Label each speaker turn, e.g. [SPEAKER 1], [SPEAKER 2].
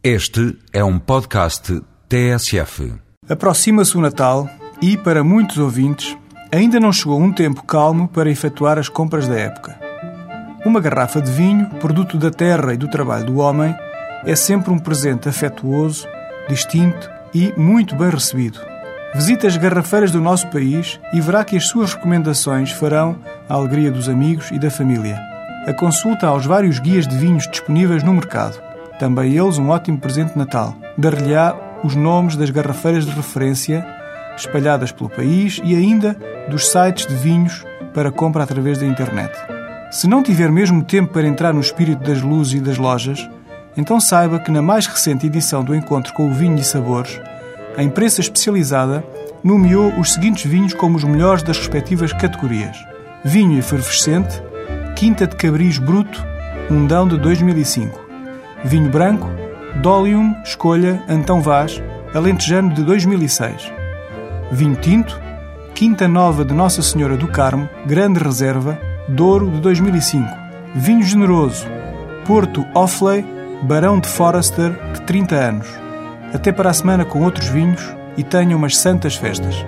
[SPEAKER 1] Este é um podcast TSF.
[SPEAKER 2] Aproxima-se o Natal e, para muitos ouvintes, ainda não chegou um tempo calmo para efetuar as compras da época. Uma garrafa de vinho, produto da terra e do trabalho do homem, é sempre um presente afetuoso, distinto e muito bem recebido. Visite as garrafeiras do nosso país e verá que as suas recomendações farão a alegria dos amigos e da família. A consulta aos vários guias de vinhos disponíveis no mercado. Também eles um ótimo presente de Natal. Dar-lhe-á os nomes das garrafeiras de referência espalhadas pelo país e ainda dos sites de vinhos para compra através da internet. Se não tiver mesmo tempo para entrar no espírito das luzes e das lojas, então saiba que na mais recente edição do Encontro com o Vinho e Sabores, a imprensa especializada nomeou os seguintes vinhos como os melhores das respectivas categorias: Vinho efervescente, Quinta de Cabris Bruto, Mundão de 2005. Vinho branco, Dolium, Escolha, Antão Vaz, Alentejano de 2006. Vinho tinto, Quinta Nova de Nossa Senhora do Carmo, Grande Reserva, Douro de 2005. Vinho generoso, Porto Offley, Barão de Forester, de 30 anos. Até para a semana com outros vinhos e tenham umas santas festas.